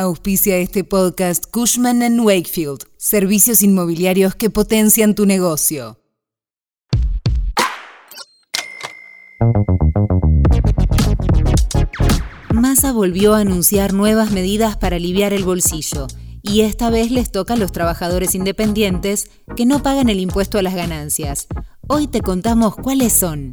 Auspicia este podcast Cushman ⁇ Wakefield, servicios inmobiliarios que potencian tu negocio. Massa volvió a anunciar nuevas medidas para aliviar el bolsillo y esta vez les toca a los trabajadores independientes que no pagan el impuesto a las ganancias. Hoy te contamos cuáles son.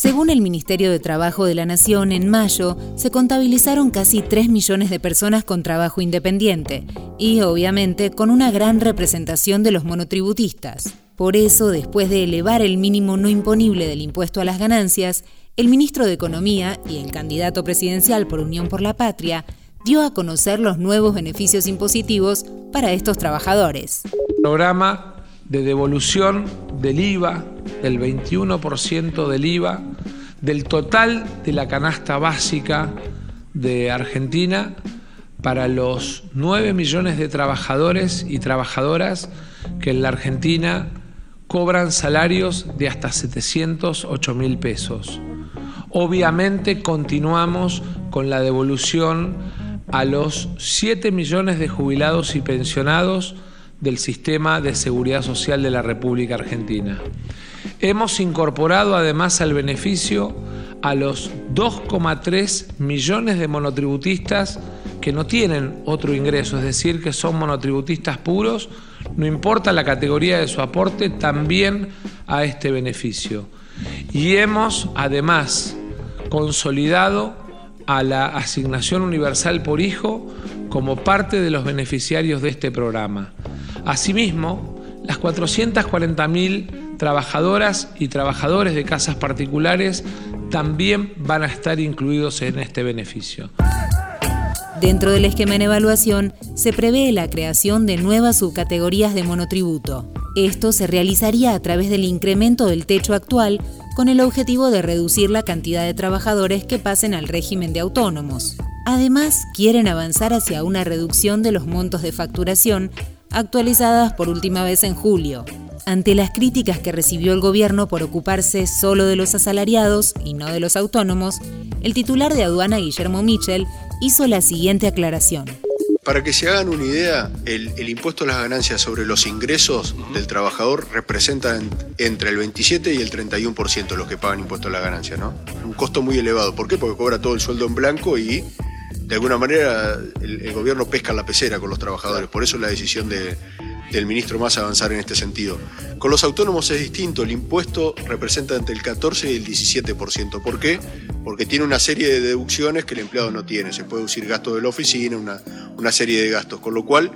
Según el Ministerio de Trabajo de la Nación, en mayo se contabilizaron casi 3 millones de personas con trabajo independiente y, obviamente, con una gran representación de los monotributistas. Por eso, después de elevar el mínimo no imponible del impuesto a las ganancias, el ministro de Economía y el candidato presidencial por Unión por la Patria dio a conocer los nuevos beneficios impositivos para estos trabajadores. Programa de devolución del IVA, del 21% del IVA, del total de la canasta básica de Argentina para los 9 millones de trabajadores y trabajadoras que en la Argentina cobran salarios de hasta 708 mil pesos. Obviamente continuamos con la devolución a los 7 millones de jubilados y pensionados del sistema de seguridad social de la República Argentina. Hemos incorporado además al beneficio a los 2,3 millones de monotributistas que no tienen otro ingreso, es decir, que son monotributistas puros, no importa la categoría de su aporte, también a este beneficio. Y hemos además consolidado a la asignación universal por hijo como parte de los beneficiarios de este programa. Asimismo, las 440.000 trabajadoras y trabajadores de casas particulares también van a estar incluidos en este beneficio. Dentro del esquema en evaluación se prevé la creación de nuevas subcategorías de monotributo. Esto se realizaría a través del incremento del techo actual con el objetivo de reducir la cantidad de trabajadores que pasen al régimen de autónomos. Además, quieren avanzar hacia una reducción de los montos de facturación actualizadas por última vez en julio. Ante las críticas que recibió el gobierno por ocuparse solo de los asalariados y no de los autónomos, el titular de aduana Guillermo Michel hizo la siguiente aclaración. Para que se hagan una idea, el, impuesto a las ganancias sobre los ingresos del trabajador representa entre el 27 y el 31% de los que pagan impuesto a las ganancias, ¿no? Un costo muy elevado. ¿Por qué? Porque cobra todo el sueldo en blanco y de alguna manera el, gobierno pesca la pecera con los trabajadores, por eso la decisión del ministro más avanzar en este sentido. Con los autónomos es distinto, el impuesto representa entre el 14 y el 17%. ¿Por qué? Porque tiene una serie de deducciones que el empleado no tiene. Se puede deducir gasto de la oficina, una, una serie de gastos, con lo cual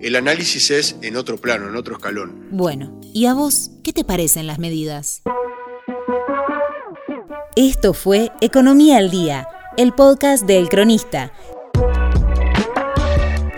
el análisis es en otro plano, en otro escalón. Bueno, ¿y a vos qué te parecen las medidas? Esto fue Economía al Día el podcast del Cronista.